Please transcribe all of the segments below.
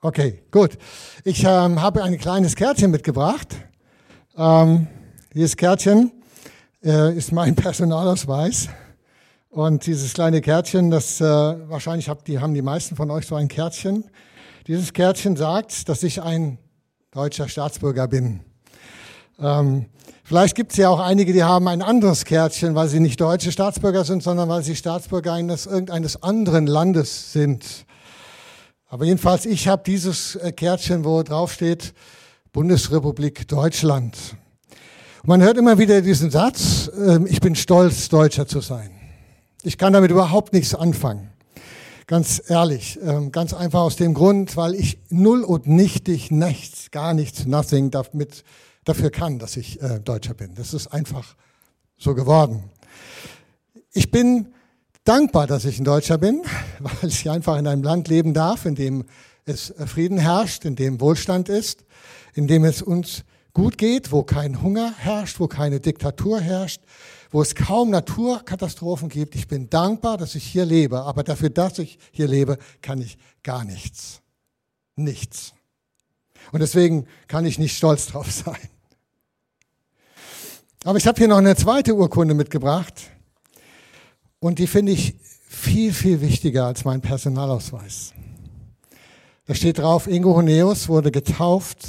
Okay, gut. Ich ähm, habe ein kleines Kärtchen mitgebracht. Ähm, dieses Kärtchen äh, ist mein Personalausweis. Und dieses kleine Kärtchen, das äh, wahrscheinlich habt, die, haben die meisten von euch so ein Kärtchen. Dieses Kärtchen sagt, dass ich ein deutscher Staatsbürger bin. Ähm, vielleicht gibt es ja auch einige, die haben ein anderes Kärtchen, weil sie nicht deutsche Staatsbürger sind, sondern weil sie Staatsbürger eines irgendeines anderen Landes sind. Aber jedenfalls, ich habe dieses äh, Kärtchen, wo drauf steht Bundesrepublik Deutschland. Man hört immer wieder diesen Satz, ähm, ich bin stolz, Deutscher zu sein. Ich kann damit überhaupt nichts anfangen. Ganz ehrlich, ähm, ganz einfach aus dem Grund, weil ich null und nichtig, nichts, gar nichts, nothing damit, dafür kann, dass ich äh, Deutscher bin. Das ist einfach so geworden. Ich bin dankbar, dass ich ein Deutscher bin, weil ich einfach in einem Land leben darf, in dem es Frieden herrscht, in dem Wohlstand ist, in dem es uns gut geht, wo kein Hunger herrscht, wo keine Diktatur herrscht, wo es kaum Naturkatastrophen gibt. Ich bin dankbar, dass ich hier lebe, aber dafür, dass ich hier lebe, kann ich gar nichts. Nichts. Und deswegen kann ich nicht stolz drauf sein. Aber ich habe hier noch eine zweite Urkunde mitgebracht. Und die finde ich viel, viel wichtiger als mein Personalausweis. Da steht drauf, Ingo Honeus wurde getauft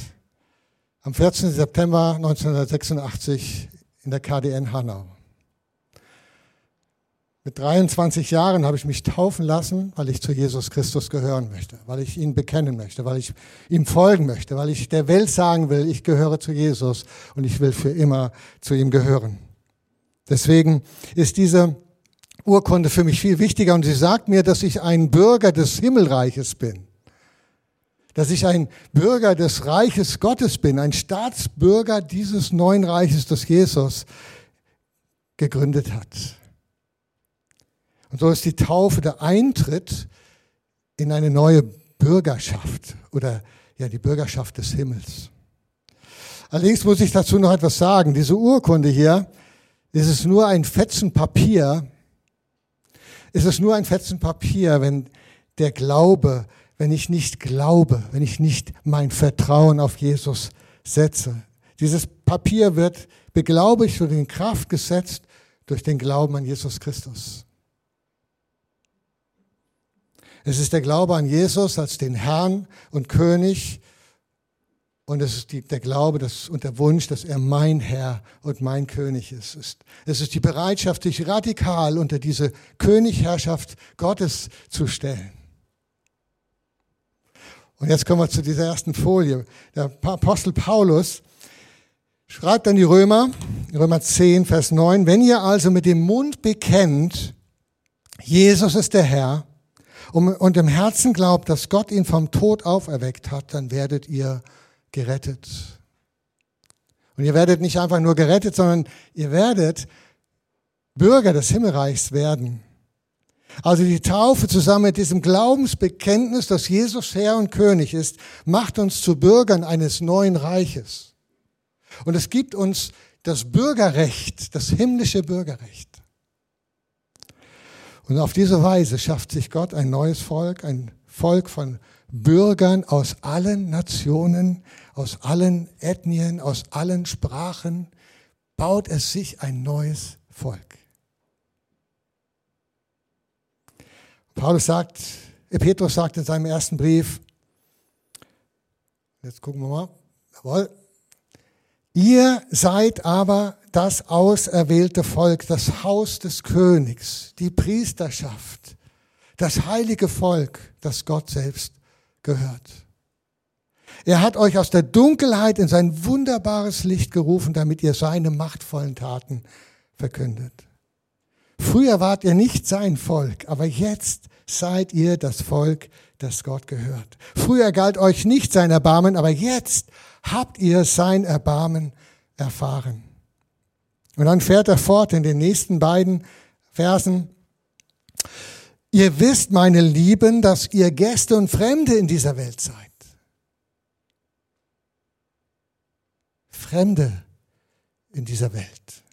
am 14. September 1986 in der KDN Hanau. Mit 23 Jahren habe ich mich taufen lassen, weil ich zu Jesus Christus gehören möchte, weil ich ihn bekennen möchte, weil ich ihm folgen möchte, weil ich der Welt sagen will, ich gehöre zu Jesus und ich will für immer zu ihm gehören. Deswegen ist diese Urkunde für mich viel wichtiger und sie sagt mir, dass ich ein Bürger des Himmelreiches bin. Dass ich ein Bürger des Reiches Gottes bin, ein Staatsbürger dieses neuen Reiches, das Jesus gegründet hat. Und so ist die Taufe der Eintritt in eine neue Bürgerschaft oder ja die Bürgerschaft des Himmels. Allerdings muss ich dazu noch etwas sagen. Diese Urkunde hier, ist es nur ein Fetzen Papier, ist es nur ein Fetzen Papier, wenn der Glaube, wenn ich nicht glaube, wenn ich nicht mein Vertrauen auf Jesus setze. Dieses Papier wird beglaubigt und in Kraft gesetzt durch den Glauben an Jesus Christus. Es ist der Glaube an Jesus als den Herrn und König und es ist die, der Glaube das, und der Wunsch, dass er mein Herr und mein König ist. Es ist die Bereitschaft, sich radikal unter diese Königherrschaft Gottes zu stellen. Und jetzt kommen wir zu dieser ersten Folie. Der Apostel Paulus schreibt an die Römer, Römer 10, Vers 9, wenn ihr also mit dem Mund bekennt, Jesus ist der Herr, und im Herzen glaubt, dass Gott ihn vom Tod auferweckt hat, dann werdet ihr gerettet. Und ihr werdet nicht einfach nur gerettet, sondern ihr werdet Bürger des Himmelreichs werden. Also die Taufe zusammen mit diesem Glaubensbekenntnis, dass Jesus Herr und König ist, macht uns zu Bürgern eines neuen Reiches. Und es gibt uns das Bürgerrecht, das himmlische Bürgerrecht. Und auf diese Weise schafft sich Gott ein neues Volk, ein Volk von Bürgern aus allen Nationen, aus allen Ethnien, aus allen Sprachen, baut es sich ein neues Volk. Paulus sagt, Petrus sagt in seinem ersten Brief, jetzt gucken wir mal, jawohl, ihr seid aber das auserwählte Volk, das Haus des Königs, die Priesterschaft, das heilige Volk, das Gott selbst gehört. Er hat euch aus der Dunkelheit in sein wunderbares Licht gerufen, damit ihr seine machtvollen Taten verkündet. Früher wart ihr nicht sein Volk, aber jetzt seid ihr das Volk, das Gott gehört. Früher galt euch nicht sein Erbarmen, aber jetzt habt ihr sein Erbarmen erfahren. Und dann fährt er fort in den nächsten beiden Versen. Ihr wisst, meine Lieben, dass ihr Gäste und Fremde in dieser Welt seid. Fremde in dieser Welt.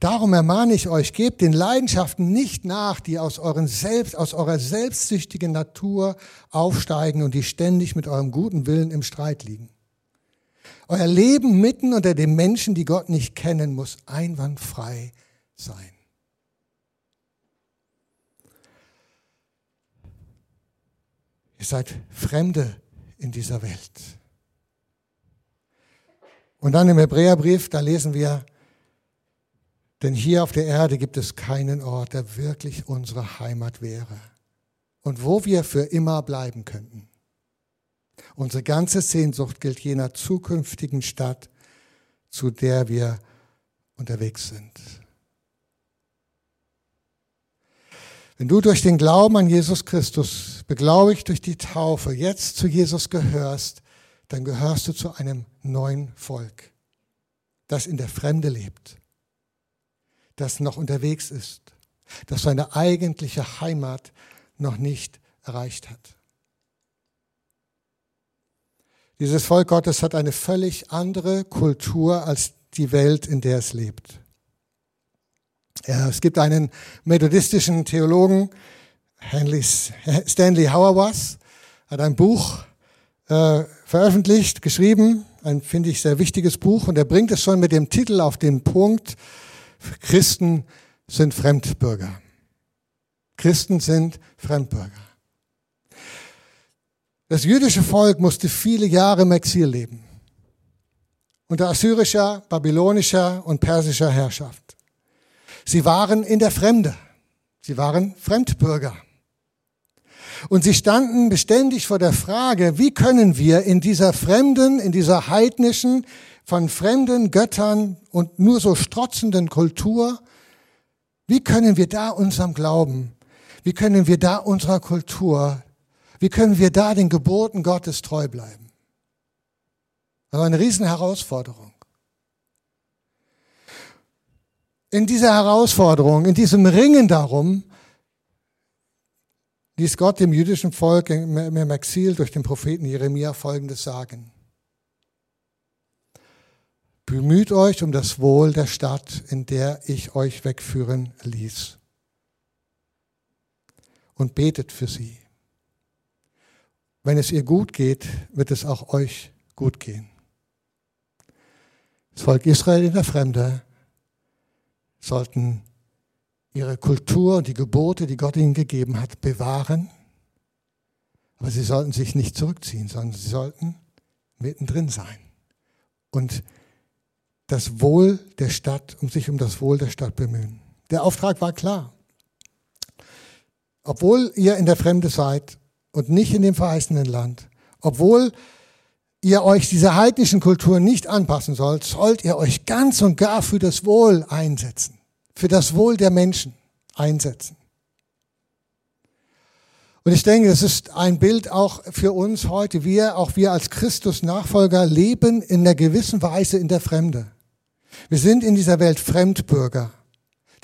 Darum ermahne ich euch, gebt den Leidenschaften nicht nach, die aus, euren selbst, aus eurer selbstsüchtigen Natur aufsteigen und die ständig mit eurem guten Willen im Streit liegen. Euer Leben mitten unter den Menschen, die Gott nicht kennen, muss einwandfrei sein. Ihr seid Fremde in dieser Welt. Und dann im Hebräerbrief, da lesen wir, denn hier auf der Erde gibt es keinen Ort, der wirklich unsere Heimat wäre und wo wir für immer bleiben könnten. Unsere ganze Sehnsucht gilt jener zukünftigen Stadt, zu der wir unterwegs sind. Wenn du durch den Glauben an Jesus Christus, beglaubigt durch die Taufe, jetzt zu Jesus gehörst, dann gehörst du zu einem neuen Volk, das in der Fremde lebt das noch unterwegs ist, das seine eigentliche Heimat noch nicht erreicht hat. Dieses Volk Gottes hat eine völlig andere Kultur als die Welt, in der es lebt. Es gibt einen methodistischen Theologen, Stanley Hauerwas, hat ein Buch äh, veröffentlicht, geschrieben, ein, finde ich, sehr wichtiges Buch, und er bringt es schon mit dem Titel auf den Punkt, Christen sind Fremdbürger. Christen sind Fremdbürger. Das jüdische Volk musste viele Jahre im Exil leben. Unter assyrischer, babylonischer und persischer Herrschaft. Sie waren in der Fremde. Sie waren Fremdbürger. Und sie standen beständig vor der Frage, wie können wir in dieser fremden, in dieser heidnischen, von fremden Göttern und nur so strotzenden Kultur, wie können wir da unserem Glauben, wie können wir da unserer Kultur, wie können wir da den Geboten Gottes treu bleiben? Das war eine Riesenherausforderung. In dieser Herausforderung, in diesem Ringen darum, ließ Gott dem jüdischen Volk im Exil durch den Propheten Jeremia Folgendes sagen. Bemüht euch um das Wohl der Stadt, in der ich euch wegführen ließ. Und betet für sie. Wenn es ihr gut geht, wird es auch euch gut gehen. Das Volk Israel in der Fremde sollten ihre Kultur und die Gebote, die Gott ihnen gegeben hat, bewahren. Aber sie sollten sich nicht zurückziehen, sondern sie sollten mittendrin sein und das Wohl der Stadt, um sich um das Wohl der Stadt bemühen. Der Auftrag war klar. Obwohl ihr in der Fremde seid und nicht in dem verheißenen Land, obwohl ihr euch dieser heidnischen Kultur nicht anpassen sollt, sollt ihr euch ganz und gar für das Wohl einsetzen, für das Wohl der Menschen einsetzen. Und ich denke, es ist ein Bild auch für uns heute. Wir, auch wir als Christus-Nachfolger, leben in einer gewissen Weise in der Fremde. Wir sind in dieser Welt Fremdbürger.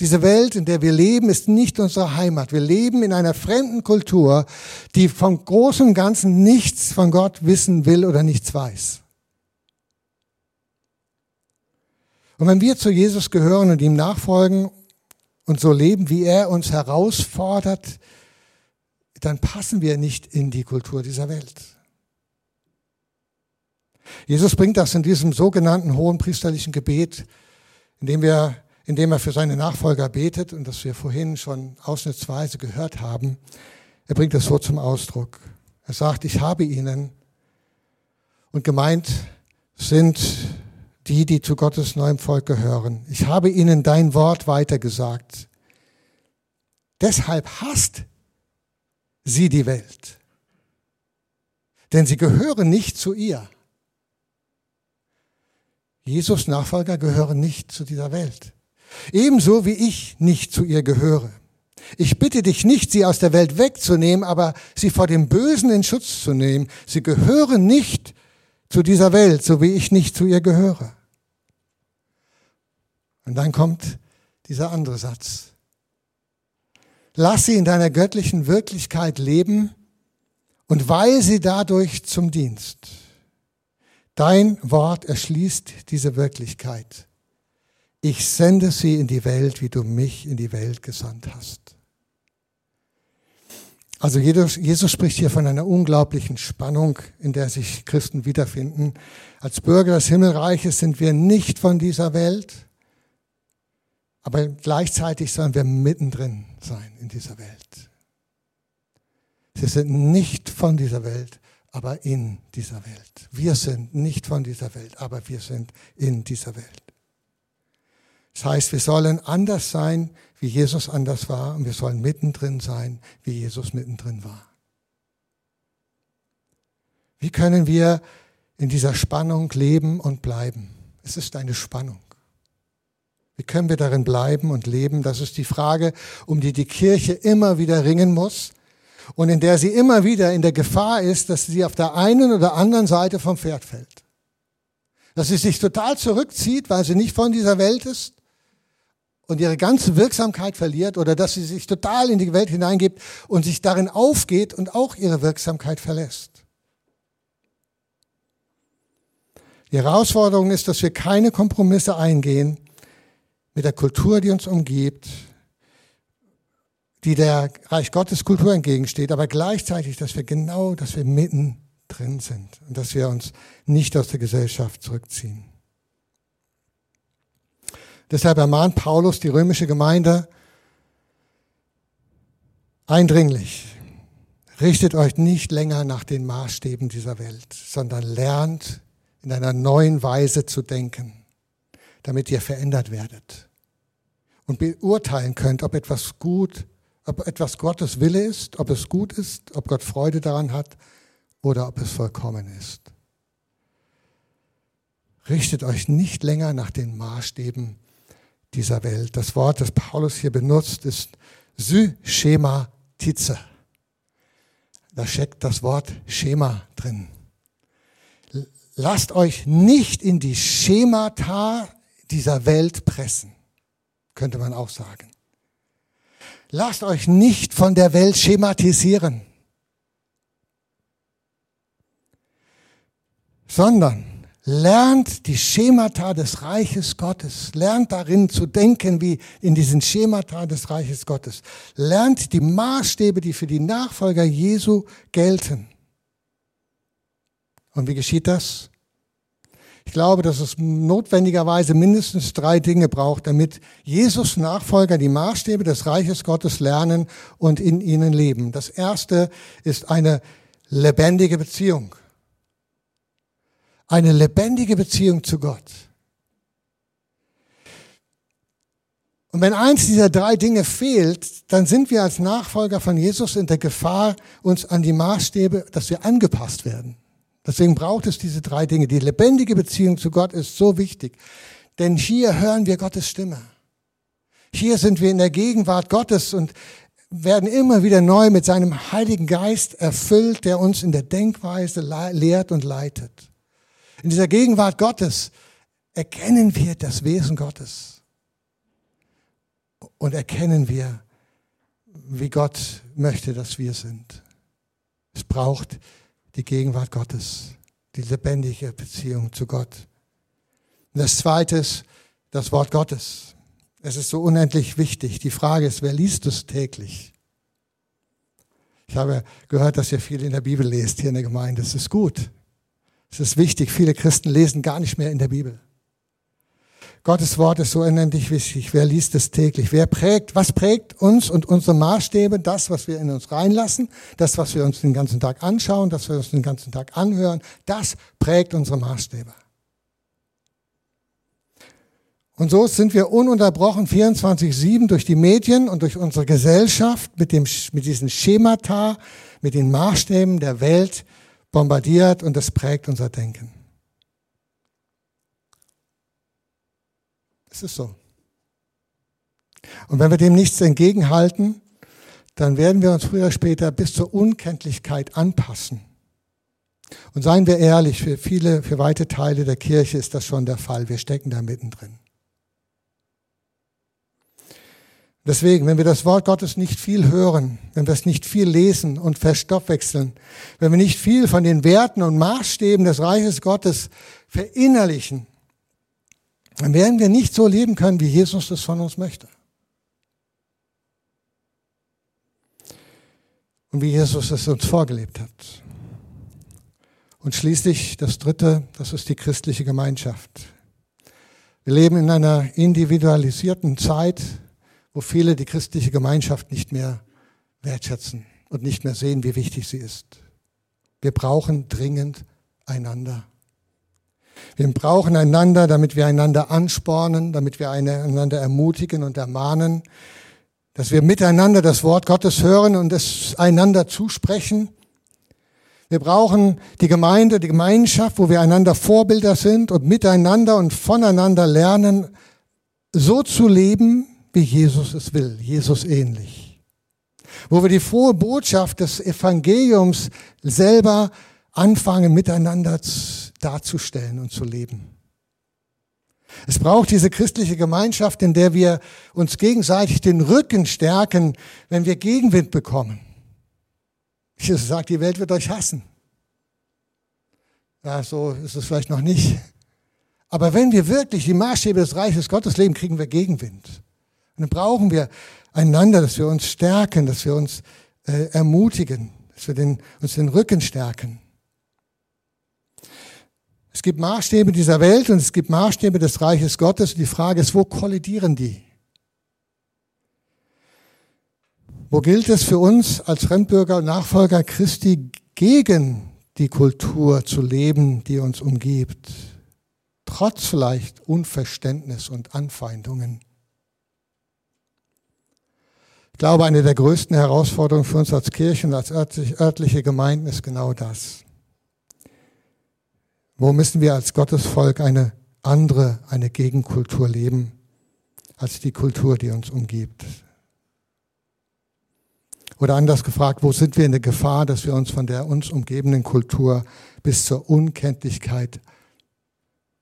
Diese Welt, in der wir leben, ist nicht unsere Heimat. Wir leben in einer fremden Kultur, die vom Großen und Ganzen nichts von Gott wissen will oder nichts weiß. Und wenn wir zu Jesus gehören und ihm nachfolgen und so leben, wie er uns herausfordert, dann passen wir nicht in die Kultur dieser Welt. Jesus bringt das in diesem sogenannten hohen priesterlichen Gebet, in dem, wir, in dem er für seine Nachfolger betet und das wir vorhin schon ausschnittsweise gehört haben. Er bringt das so zum Ausdruck. Er sagt, ich habe ihnen und gemeint sind die, die zu Gottes neuem Volk gehören. Ich habe ihnen dein Wort weitergesagt. Deshalb hasst sie die Welt. Denn sie gehören nicht zu ihr. Jesus Nachfolger gehören nicht zu dieser Welt. Ebenso wie ich nicht zu ihr gehöre. Ich bitte dich nicht, sie aus der Welt wegzunehmen, aber sie vor dem Bösen in Schutz zu nehmen. Sie gehören nicht zu dieser Welt, so wie ich nicht zu ihr gehöre. Und dann kommt dieser andere Satz. Lass sie in deiner göttlichen Wirklichkeit leben und weihe sie dadurch zum Dienst. Dein Wort erschließt diese Wirklichkeit. Ich sende sie in die Welt, wie du mich in die Welt gesandt hast. Also Jesus, spricht hier von einer unglaublichen Spannung, in der sich Christen wiederfinden. Als Bürger des Himmelreiches sind wir nicht von dieser Welt, aber gleichzeitig sollen wir mittendrin sein in dieser Welt. Sie sind nicht von dieser Welt, aber in dieser Welt. Wir sind nicht von dieser Welt, aber wir sind in dieser Welt. Das heißt, wir sollen anders sein, wie Jesus anders war, und wir sollen mittendrin sein, wie Jesus mittendrin war. Wie können wir in dieser Spannung leben und bleiben? Es ist eine Spannung. Wie können wir darin bleiben und leben? Das ist die Frage, um die die Kirche immer wieder ringen muss und in der sie immer wieder in der Gefahr ist, dass sie auf der einen oder anderen Seite vom Pferd fällt. Dass sie sich total zurückzieht, weil sie nicht von dieser Welt ist und ihre ganze Wirksamkeit verliert oder dass sie sich total in die Welt hineingibt und sich darin aufgeht und auch ihre Wirksamkeit verlässt. Die Herausforderung ist, dass wir keine Kompromisse eingehen mit der Kultur, die uns umgibt, die der Reich Gottes Kultur entgegensteht, aber gleichzeitig, dass wir genau, dass wir mitten drin sind und dass wir uns nicht aus der Gesellschaft zurückziehen. Deshalb ermahnt Paulus die römische Gemeinde eindringlich, richtet euch nicht länger nach den Maßstäben dieser Welt, sondern lernt in einer neuen Weise zu denken, damit ihr verändert werdet und beurteilen könnt, ob etwas gut, ob etwas Gottes Wille ist, ob es gut ist, ob Gott Freude daran hat oder ob es vollkommen ist. Richtet euch nicht länger nach den Maßstäben dieser Welt. Das Wort, das Paulus hier benutzt, ist Syschematize. Da steckt das Wort Schema drin. Lasst euch nicht in die Schemata dieser Welt pressen, könnte man auch sagen. Lasst euch nicht von der Welt schematisieren, sondern Lernt die Schemata des Reiches Gottes. Lernt darin zu denken wie in diesen Schemata des Reiches Gottes. Lernt die Maßstäbe, die für die Nachfolger Jesu gelten. Und wie geschieht das? Ich glaube, dass es notwendigerweise mindestens drei Dinge braucht, damit Jesus Nachfolger die Maßstäbe des Reiches Gottes lernen und in ihnen leben. Das erste ist eine lebendige Beziehung eine lebendige Beziehung zu Gott. Und wenn eins dieser drei Dinge fehlt, dann sind wir als Nachfolger von Jesus in der Gefahr, uns an die Maßstäbe, dass wir angepasst werden. Deswegen braucht es diese drei Dinge. Die lebendige Beziehung zu Gott ist so wichtig, denn hier hören wir Gottes Stimme. Hier sind wir in der Gegenwart Gottes und werden immer wieder neu mit seinem Heiligen Geist erfüllt, der uns in der Denkweise lehrt und leitet. In dieser Gegenwart Gottes erkennen wir das Wesen Gottes und erkennen wir, wie Gott möchte, dass wir sind. Es braucht die Gegenwart Gottes, die lebendige Beziehung zu Gott. Und das Zweite ist das Wort Gottes. Es ist so unendlich wichtig. Die Frage ist, wer liest es täglich? Ich habe gehört, dass ihr viel in der Bibel lest hier in der Gemeinde. Das ist gut. Es ist wichtig, viele Christen lesen gar nicht mehr in der Bibel. Gottes Wort ist so unendlich wichtig. Wer liest es täglich? Wer prägt, was prägt uns und unsere Maßstäbe? Das, was wir in uns reinlassen, das, was wir uns den ganzen Tag anschauen, das, was wir uns den ganzen Tag anhören, das prägt unsere Maßstäbe. Und so sind wir ununterbrochen 24-7 durch die Medien und durch unsere Gesellschaft mit, dem, mit diesen Schemata, mit den Maßstäben der Welt bombardiert und das prägt unser Denken. Es ist so. Und wenn wir dem nichts entgegenhalten, dann werden wir uns früher oder später bis zur Unkenntlichkeit anpassen. Und seien wir ehrlich, für viele, für weite Teile der Kirche ist das schon der Fall. Wir stecken da mittendrin. Deswegen, wenn wir das Wort Gottes nicht viel hören, wenn wir es nicht viel lesen und verstoffwechseln, wenn wir nicht viel von den Werten und Maßstäben des Reiches Gottes verinnerlichen, dann werden wir nicht so leben können, wie Jesus es von uns möchte. Und wie Jesus es uns vorgelebt hat. Und schließlich das Dritte, das ist die christliche Gemeinschaft. Wir leben in einer individualisierten Zeit, wo viele die christliche Gemeinschaft nicht mehr wertschätzen und nicht mehr sehen, wie wichtig sie ist. Wir brauchen dringend einander. Wir brauchen einander, damit wir einander anspornen, damit wir einander ermutigen und ermahnen, dass wir miteinander das Wort Gottes hören und es einander zusprechen. Wir brauchen die Gemeinde, die Gemeinschaft, wo wir einander Vorbilder sind und miteinander und voneinander lernen, so zu leben, wie Jesus es will, Jesus ähnlich. Wo wir die frohe Botschaft des Evangeliums selber anfangen, miteinander darzustellen und zu leben. Es braucht diese christliche Gemeinschaft, in der wir uns gegenseitig den Rücken stärken, wenn wir Gegenwind bekommen. Jesus sagt, die Welt wird euch hassen. Ja, so ist es vielleicht noch nicht. Aber wenn wir wirklich die Maßstäbe des Reiches Gottes leben, kriegen wir Gegenwind. Und dann brauchen wir einander, dass wir uns stärken, dass wir uns äh, ermutigen, dass wir den, uns den Rücken stärken. Es gibt Maßstäbe dieser Welt und es gibt Maßstäbe des Reiches Gottes. Die Frage ist, wo kollidieren die? Wo gilt es für uns als Fremdbürger und Nachfolger Christi gegen die Kultur zu leben, die uns umgibt? Trotz vielleicht Unverständnis und Anfeindungen. Ich glaube, eine der größten Herausforderungen für uns als Kirchen, als örtliche Gemeinden ist genau das. Wo müssen wir als Gottesvolk eine andere, eine Gegenkultur leben, als die Kultur, die uns umgibt? Oder anders gefragt, wo sind wir in der Gefahr, dass wir uns von der uns umgebenden Kultur bis zur Unkenntlichkeit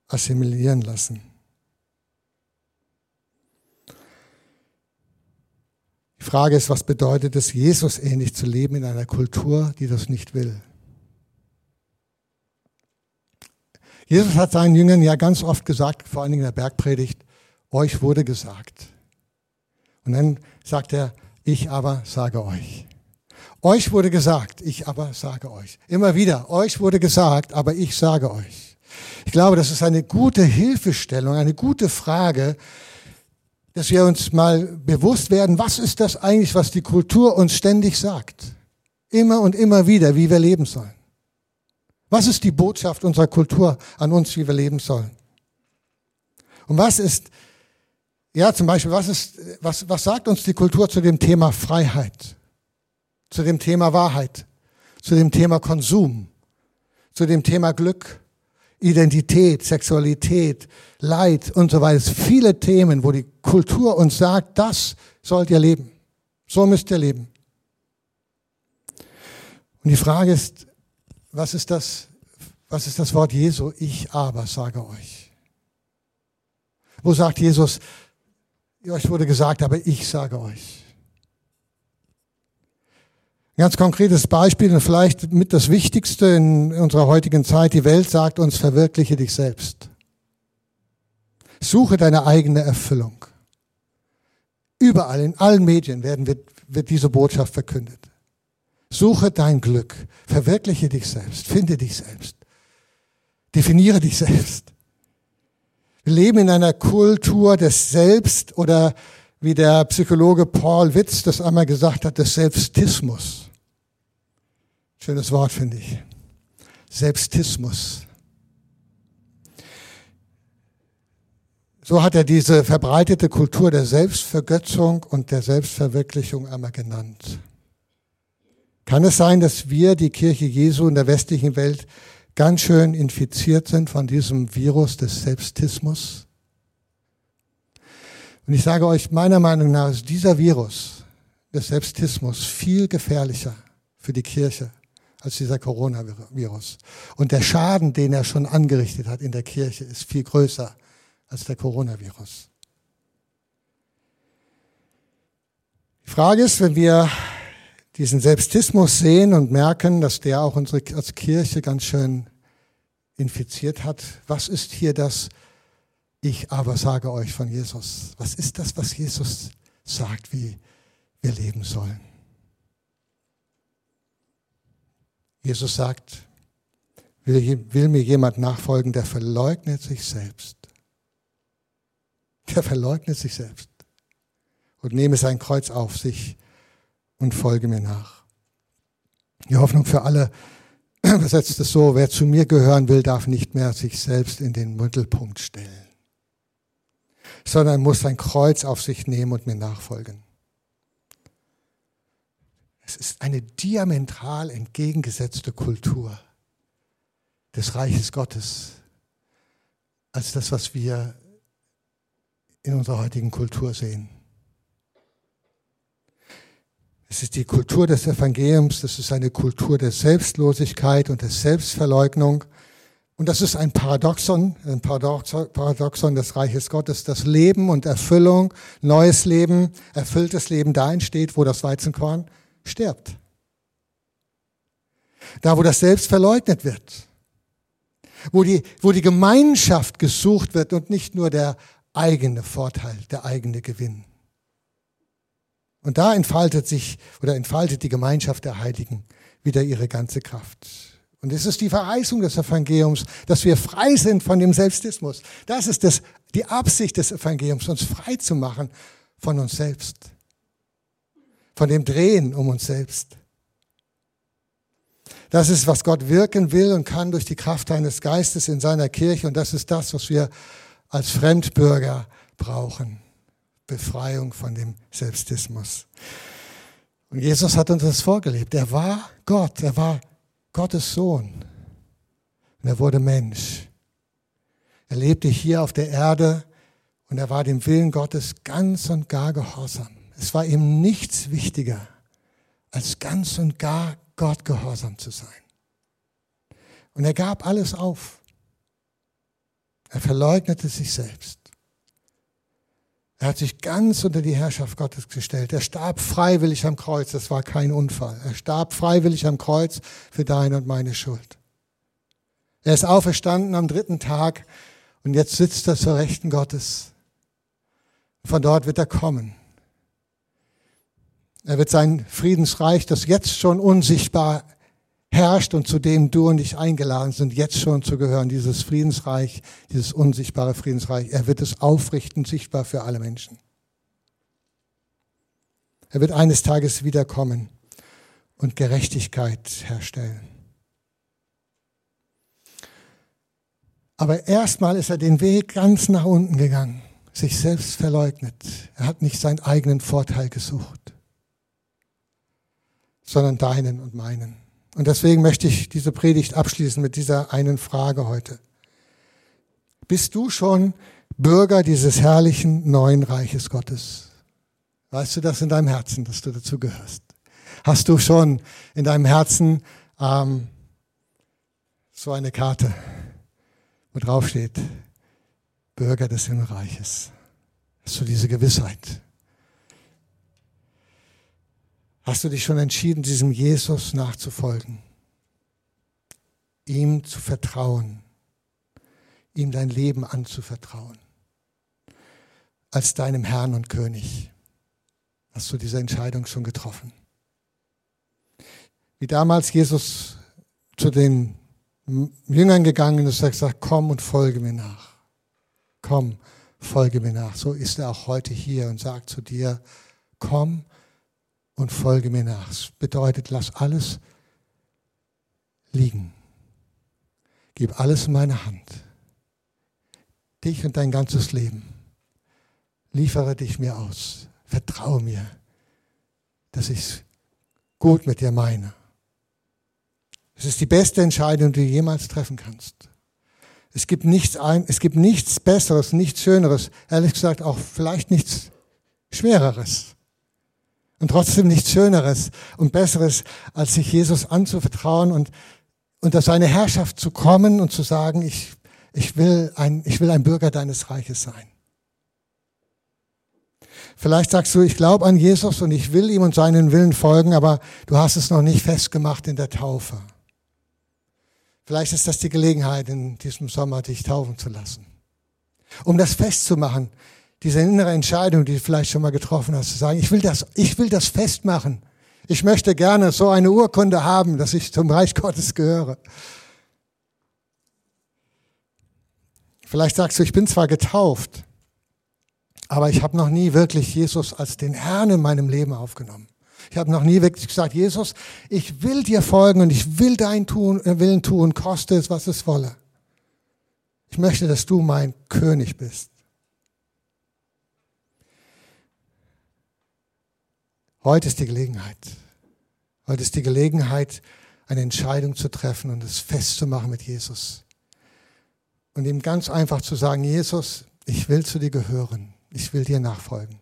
assimilieren lassen? Die Frage ist, was bedeutet es, Jesus ähnlich zu leben in einer Kultur, die das nicht will? Jesus hat seinen Jüngern ja ganz oft gesagt, vor allen Dingen in der Bergpredigt, euch wurde gesagt. Und dann sagt er, ich aber sage euch. Euch wurde gesagt, ich aber sage euch. Immer wieder, euch wurde gesagt, aber ich sage euch. Ich glaube, das ist eine gute Hilfestellung, eine gute Frage, dass wir uns mal bewusst werden, was ist das eigentlich, was die Kultur uns ständig sagt? Immer und immer wieder, wie wir leben sollen. Was ist die Botschaft unserer Kultur an uns, wie wir leben sollen? Und was ist, ja, zum Beispiel, was ist, was, was sagt uns die Kultur zu dem Thema Freiheit? Zu dem Thema Wahrheit? Zu dem Thema Konsum? Zu dem Thema Glück? Identität, Sexualität, Leid und so weiter. Viele Themen, wo die Kultur uns sagt, das sollt ihr leben. So müsst ihr leben. Und die Frage ist, was ist das, was ist das Wort Jesu? Ich aber sage euch. Wo sagt Jesus, euch wurde gesagt, aber ich sage euch. Ein ganz konkretes Beispiel und vielleicht mit das Wichtigste in unserer heutigen Zeit. Die Welt sagt uns, verwirkliche dich selbst. Suche deine eigene Erfüllung. Überall, in allen Medien werden, wird, wird diese Botschaft verkündet. Suche dein Glück. Verwirkliche dich selbst. Finde dich selbst. Definiere dich selbst. Wir leben in einer Kultur des Selbst oder wie der Psychologe Paul Witz das einmal gesagt hat, des Selbstismus. Schönes Wort, finde ich. Selbstismus. So hat er diese verbreitete Kultur der Selbstvergötzung und der Selbstverwirklichung einmal genannt. Kann es sein, dass wir, die Kirche Jesu in der westlichen Welt, ganz schön infiziert sind von diesem Virus des Selbstismus? Und ich sage euch, meiner Meinung nach ist dieser Virus des Selbstismus viel gefährlicher für die Kirche als dieser Coronavirus. Und der Schaden, den er schon angerichtet hat in der Kirche, ist viel größer als der Coronavirus. Die Frage ist, wenn wir diesen Selbstismus sehen und merken, dass der auch unsere als Kirche ganz schön infiziert hat. Was ist hier das, Ich aber sage euch von Jesus. Was ist das, was Jesus sagt, wie wir leben sollen? Jesus sagt, will, will mir jemand nachfolgen, der verleugnet sich selbst. Der verleugnet sich selbst und nehme sein Kreuz auf sich und folge mir nach. Die Hoffnung für alle übersetzt es so, wer zu mir gehören will, darf nicht mehr sich selbst in den Mittelpunkt stellen, sondern muss sein Kreuz auf sich nehmen und mir nachfolgen. Es ist eine diametral entgegengesetzte Kultur des Reiches Gottes als das, was wir in unserer heutigen Kultur sehen. Es ist die Kultur des Evangeliums, das ist eine Kultur der Selbstlosigkeit und der Selbstverleugnung. Und das ist ein Paradoxon, ein Paradoxon des Reiches Gottes, dass Leben und Erfüllung, neues Leben, erfülltes Leben da entsteht, wo das Weizenkorn stirbt. Da, wo das Selbst verleugnet wird. Wo die, wo die Gemeinschaft gesucht wird und nicht nur der eigene Vorteil, der eigene Gewinn. Und da entfaltet sich oder entfaltet die Gemeinschaft der Heiligen wieder ihre ganze Kraft. Und es ist die Verheißung des Evangeliums, dass wir frei sind von dem Selbstismus. Das ist das, die Absicht des Evangeliums, uns frei zu machen von uns selbst. Von dem Drehen um uns selbst. Das ist, was Gott wirken will und kann durch die Kraft eines Geistes in seiner Kirche. Und das ist das, was wir als Fremdbürger brauchen. Befreiung von dem Selbstismus. Und Jesus hat uns das vorgelebt. Er war Gott, er war Gottes Sohn. Und er wurde Mensch. Er lebte hier auf der Erde und er war dem Willen Gottes ganz und gar gehorsam. Es war ihm nichts wichtiger, als ganz und gar Gott gehorsam zu sein. Und er gab alles auf. Er verleugnete sich selbst. Er hat sich ganz unter die Herrschaft Gottes gestellt. Er starb freiwillig am Kreuz. Das war kein Unfall. Er starb freiwillig am Kreuz für deine und meine Schuld. Er ist auferstanden am dritten Tag und jetzt sitzt er zur Rechten Gottes. Von dort wird er kommen. Er wird sein Friedensreich, das jetzt schon unsichtbar herrscht und zu dem du und ich eingeladen sind, jetzt schon zu gehören, dieses Friedensreich, dieses unsichtbare Friedensreich. Er wird es aufrichten, sichtbar für alle Menschen. Er wird eines Tages wiederkommen und Gerechtigkeit herstellen. Aber erstmal ist er den Weg ganz nach unten gegangen, sich selbst verleugnet. Er hat nicht seinen eigenen Vorteil gesucht, sondern deinen und meinen. Und deswegen möchte ich diese Predigt abschließen mit dieser einen Frage heute. Bist du schon Bürger dieses herrlichen neuen Reiches Gottes? Weißt du das in deinem Herzen, dass du dazu gehörst? Hast du schon in deinem Herzen ähm, so eine Karte, wo drauf steht, Bürger des Himmelreiches? Hast du diese Gewissheit? Hast du dich schon entschieden, diesem Jesus nachzufolgen? Ihm zu vertrauen, ihm dein Leben anzuvertrauen, als deinem Herrn und König. Hast du diese Entscheidung schon getroffen? Wie damals Jesus zu den Jüngern gegangen ist, er gesagt, komm und folge mir nach. Komm, folge mir nach. So ist er auch heute hier und sagt zu dir, komm und folge mir nach. Das bedeutet, lass alles liegen. Gib alles in meine Hand. Dich und dein ganzes Leben. Liefere dich mir aus. Vertraue mir, dass ich es gut mit dir meine. Es ist die beste Entscheidung, die du jemals treffen kannst. Es gibt nichts, ein, es gibt nichts Besseres, nichts Schöneres, ehrlich gesagt auch vielleicht nichts Schwereres und trotzdem nichts Schöneres und Besseres, als sich Jesus anzuvertrauen und unter seine Herrschaft zu kommen und zu sagen, ich, ich, will ein, ich will ein Bürger deines Reiches sein. Vielleicht sagst du, ich glaube an Jesus und ich will ihm und seinen Willen folgen, aber du hast es noch nicht festgemacht in der Taufe. Vielleicht ist das die Gelegenheit, in diesem Sommer dich taufen zu lassen. um das festzumachen. Diese innere Entscheidung, die du vielleicht schon mal getroffen hast, zu sagen, ich will das, ich will das festmachen. Ich möchte gerne so eine Urkunde haben, dass ich zum Reich Gottes gehöre. Vielleicht sagst du, ich bin zwar getauft, aber ich habe noch nie wirklich Jesus als den Herrn in meinem Leben aufgenommen. Ich habe noch nie wirklich gesagt, Jesus, ich will dir folgen und ich will dein tun, äh, Willen tun, koste es, was es wolle. Ich möchte, dass du mein König bist. Heute ist die Gelegenheit. Heute ist die Gelegenheit, eine Entscheidung zu treffen und es festzumachen mit Jesus. Und ihm ganz einfach zu sagen, Jesus, ich will zu dir gehören. Ich will dir nachfolgen.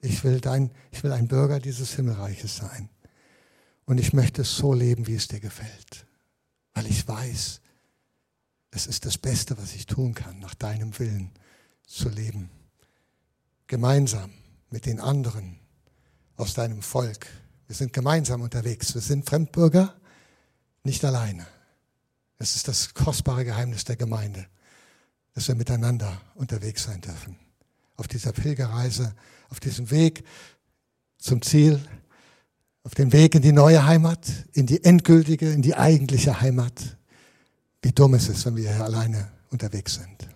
Ich will, dein, ich will ein Bürger dieses Himmelreiches sein. Und ich möchte es so leben, wie es dir gefällt. Weil ich weiß, es ist das Beste, was ich tun kann, nach deinem Willen zu leben. Gemeinsam mit den anderen aus deinem Volk. Wir sind gemeinsam unterwegs. Wir sind Fremdbürger, nicht alleine. Es ist das kostbare Geheimnis der Gemeinde, dass wir miteinander unterwegs sein dürfen. Auf dieser Pilgerreise, auf diesem Weg zum Ziel, auf dem Weg in die neue Heimat, in die endgültige, in die eigentliche Heimat. Wie dumm ist es, wenn wir hier alleine unterwegs sind.